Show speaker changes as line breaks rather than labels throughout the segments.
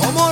¿Cómo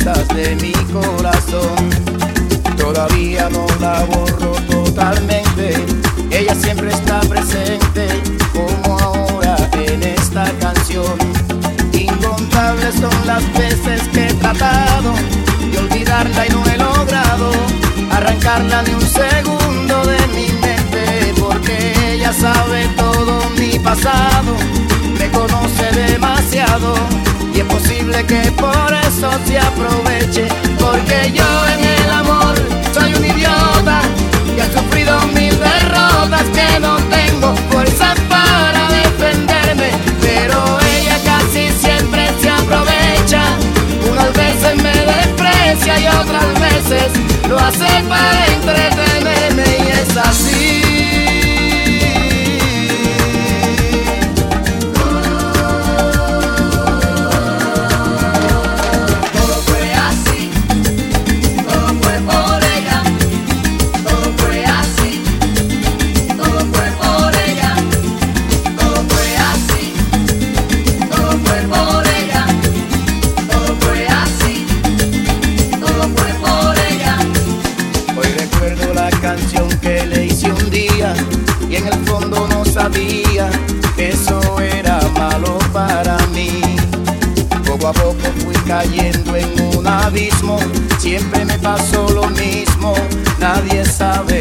de mi corazón. Todavía no la borro totalmente, ella siempre está presente, como ahora en esta canción. Incontables son las veces que he tratado de olvidarla y no he logrado arrancarla ni un segundo de mi mente, porque ella sabe todo mi pasado, me conoce demasiado es posible que por eso se aproveche, porque yo en el amor soy un idiota que ha sufrido mil derrotas que no tengo fuerza para defenderme, pero ella casi siempre
se aprovecha, unas veces me desprecia y
otras veces lo hace para nadie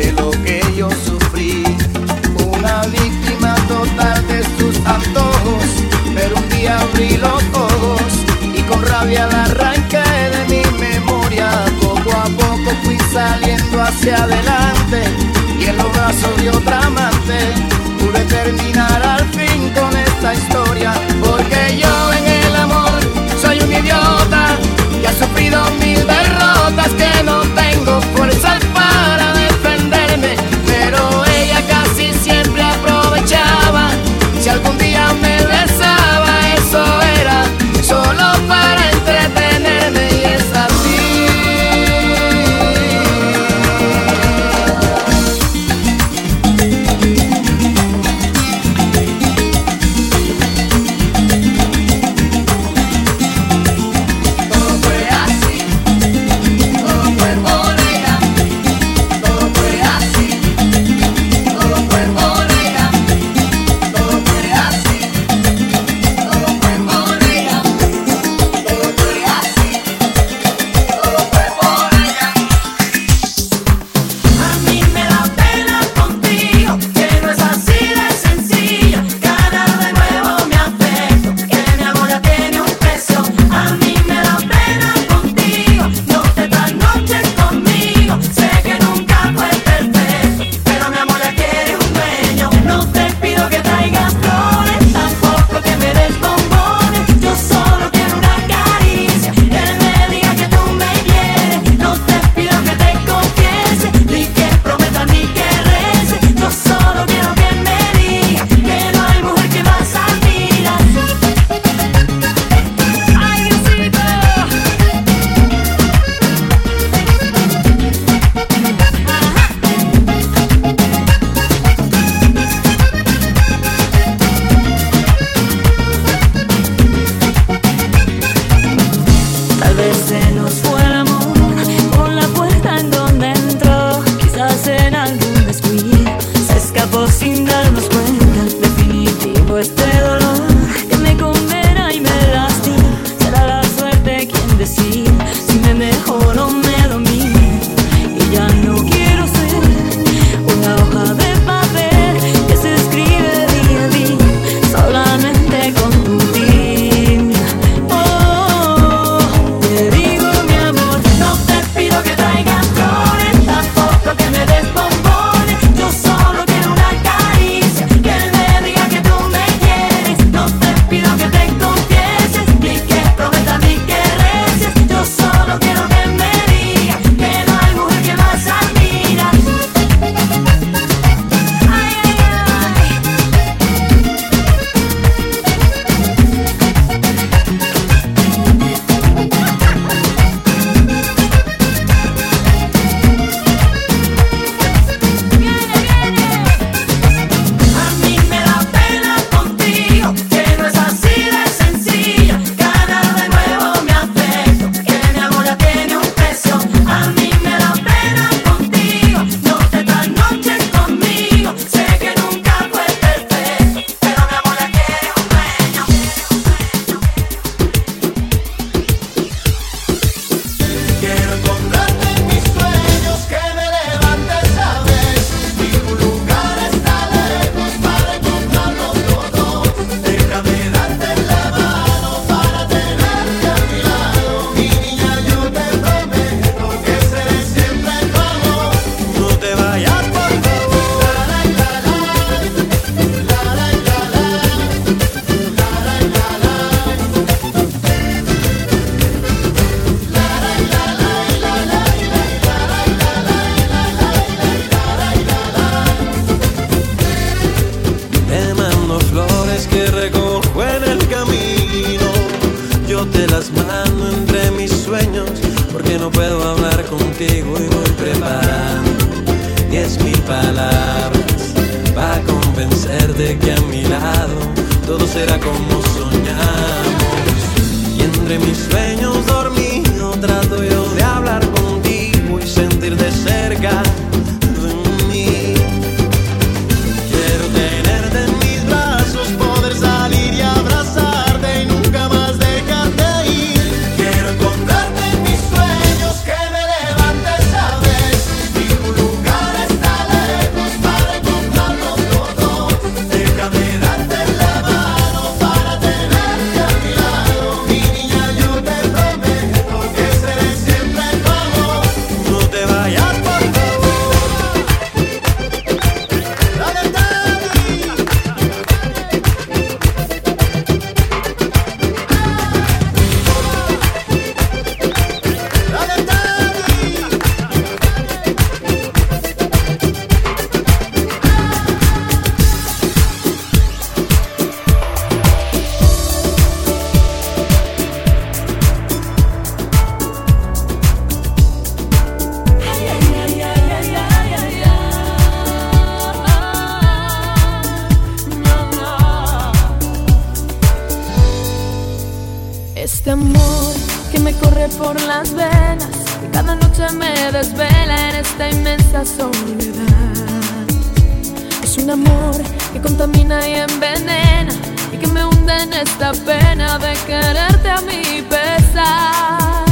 que
contamina y envenena y que me hunde en esta pena de quererte a mi pesar.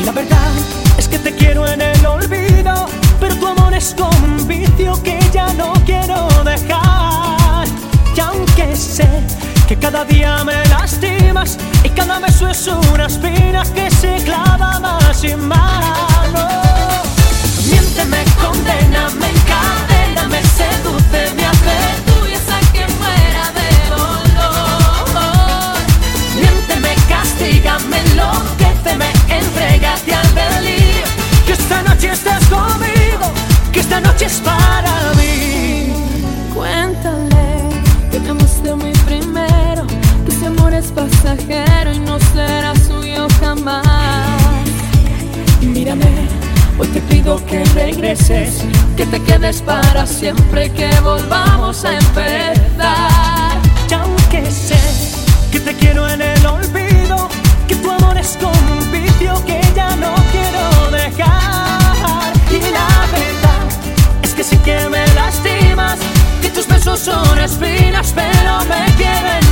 Y la verdad es que te quiero en el olvido, pero tu amor es como un vicio que ya no quiero dejar. Y aunque sé que cada día me lastimas y cada beso es una espina que se clava más y más. No. Miénteme, condena, me encadena, me seduce,
pasajero y no será suyo jamás.
Mírame, hoy te pido que regreses, que te quedes para siempre, que volvamos a empezar. Y aunque sé que te quiero en el olvido, que tu amor es como que ya no quiero dejar. Y la verdad es que sí que me lastimas, que tus besos son espinas, pero me quiero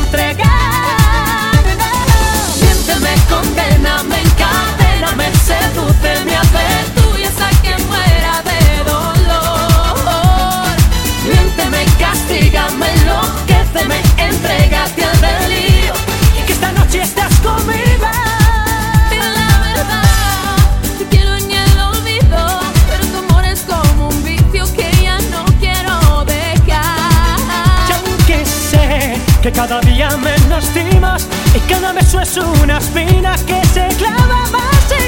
cada día me lastimas y cada beso es una espina que se clava más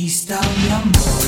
conquista the amor.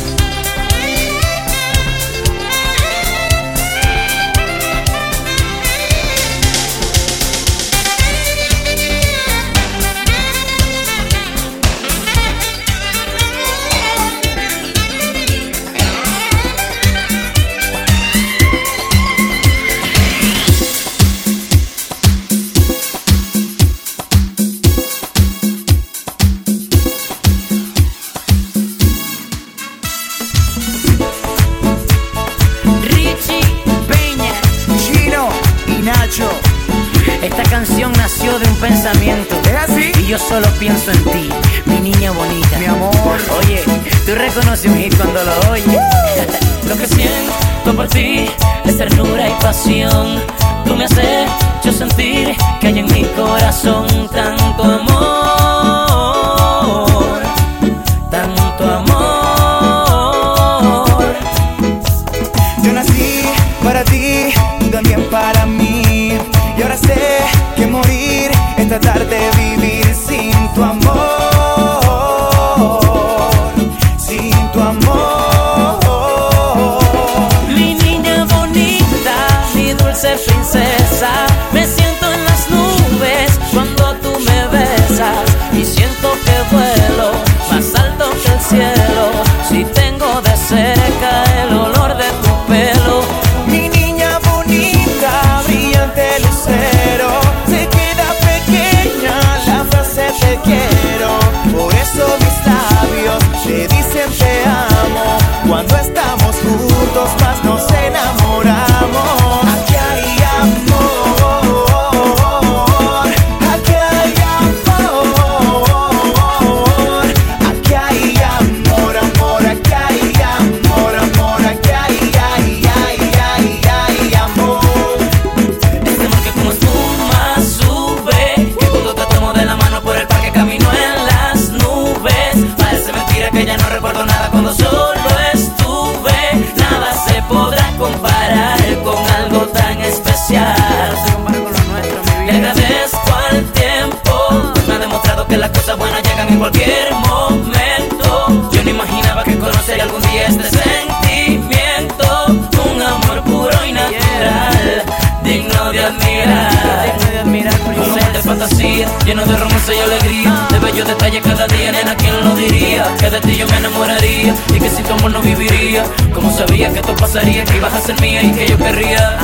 lleno de
romance y alegría, de bellos detalles cada día, nena, ¿quién lo diría? Que de ti yo me
enamoraría y que
si tu amor no viviría. Como sabía que esto pasaría,
que
ibas a ser mía y que yo querría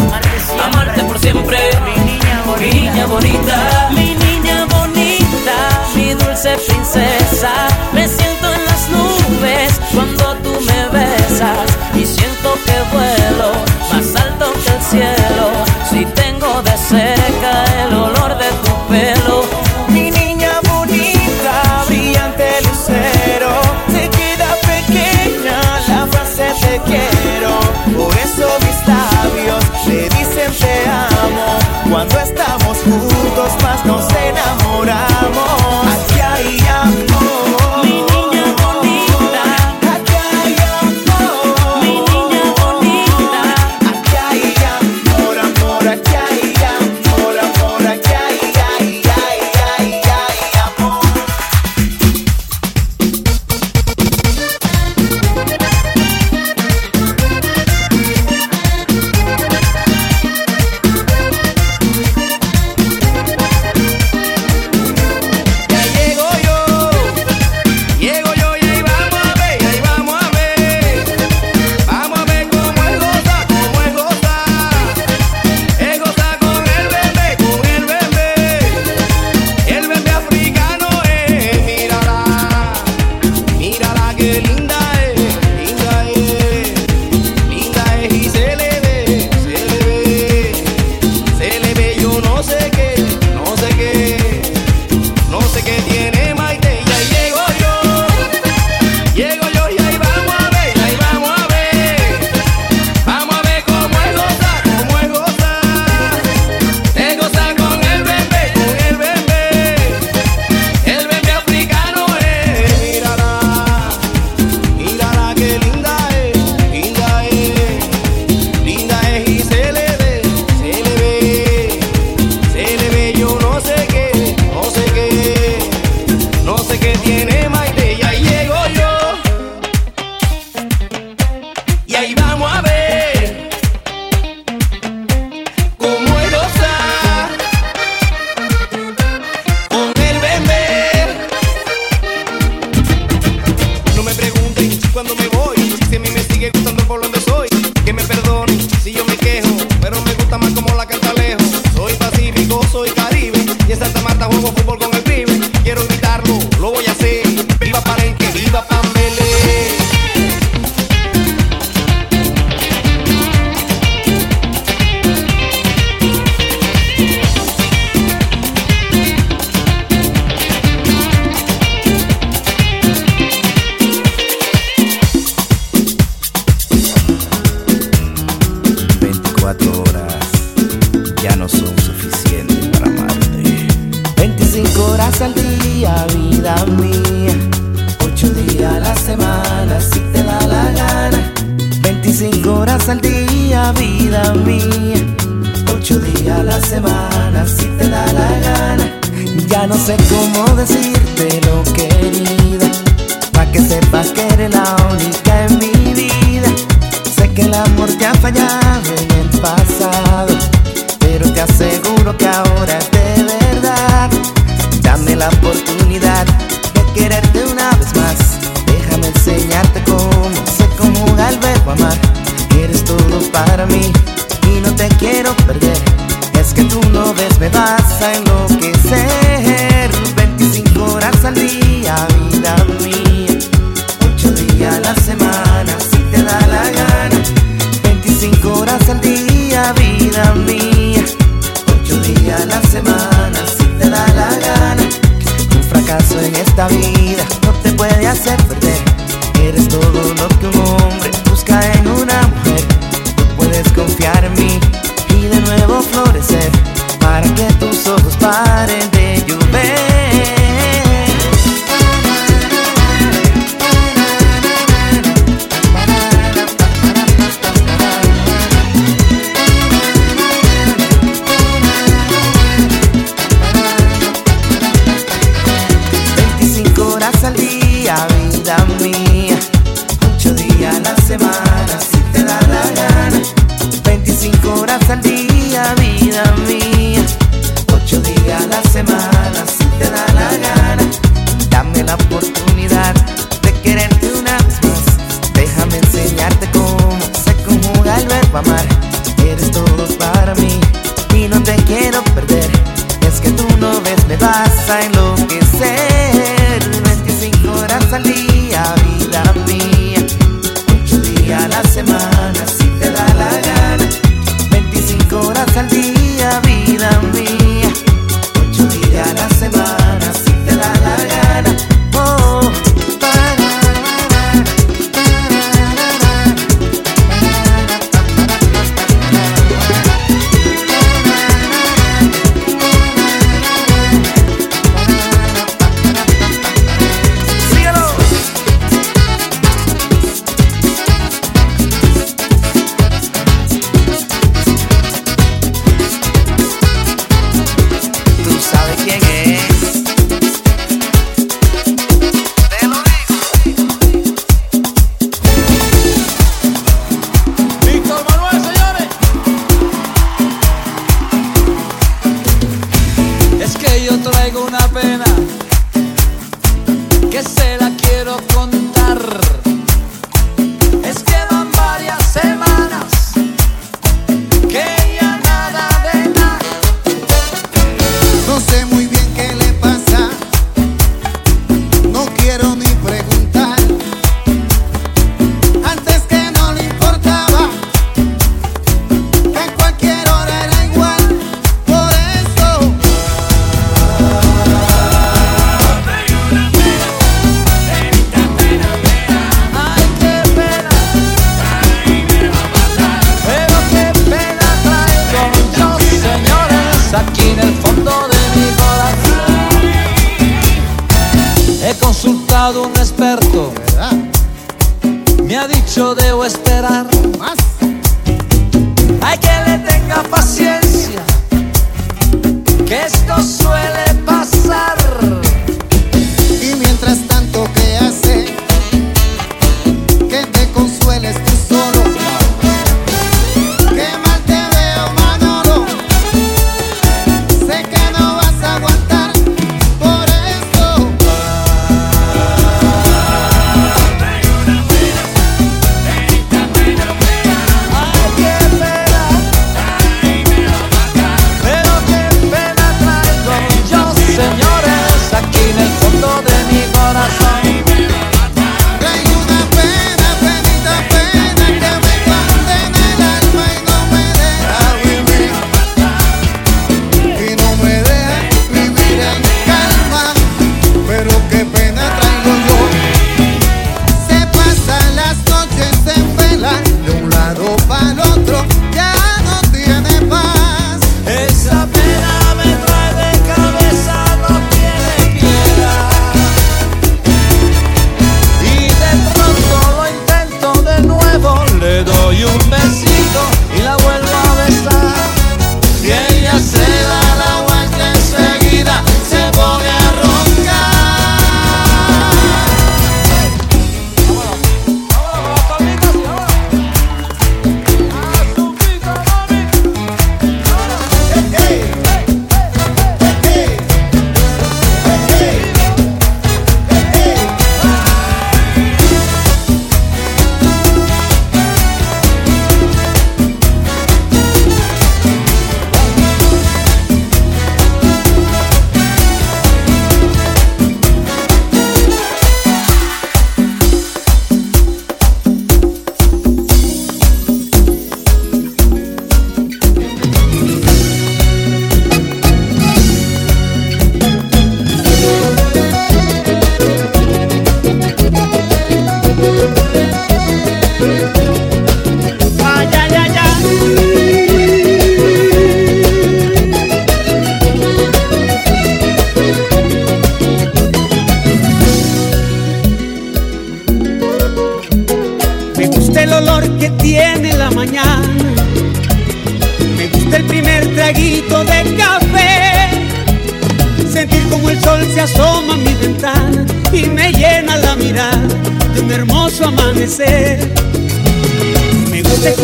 amarte, por siempre, mi niña bonita, mi niña bonita, mi dulce princesa. Me siento en
las nubes cuando tú me besas y siento que vuelo más alto que el cielo. Si tengo de cerca el olor amar. Eres todo para mí y no te quiero perder. Es que tú no ves, me vas a enloquecer. 25 horas al día, vida mía. 8 días a la semana, si te da la gana. 25 horas al día, vida mía. 8 días a la semana, si te da la gana. Un fracaso en esta vida no te puede hacer perder. Eres todo lo que un hombre en una mujer, puedes confiar en mí.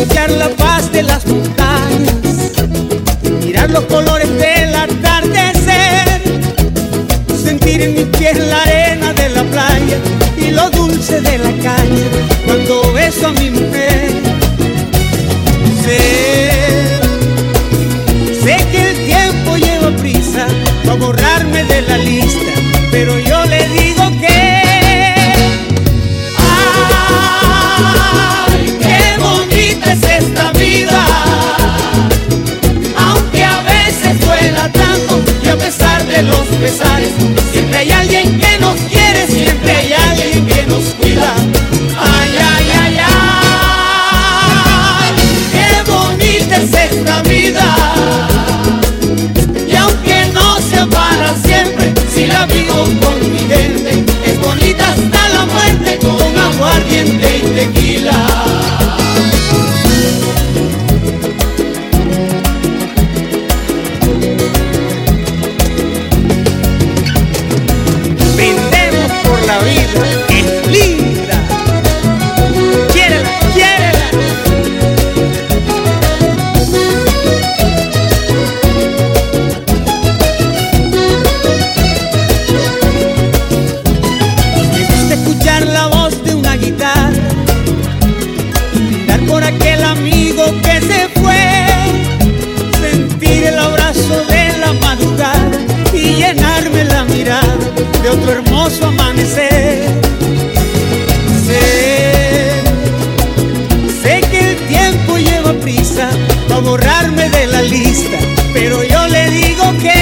escuchar la paz de las montañas, mirar los colores del atardecer, sentir en mis pies la arena de la playa y lo dulce de la caña cuando beso a mi mujer. aunque a veces duela tanto y a pesar de los pesares tu hermoso amanecer. Sé, sé que el tiempo lleva prisa para borrarme de la lista, pero yo le digo que.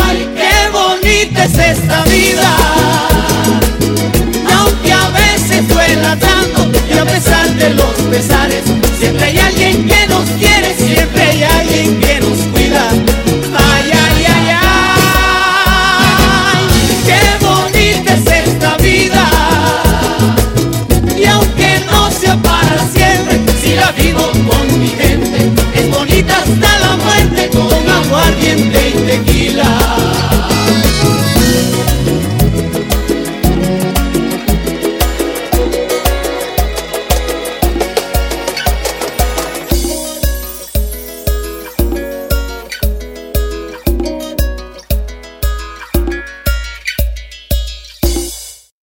¡Ay, qué bonita es esta vida! Aunque a veces duela tanto y a pesar de los pesares, siempre hay de aquí.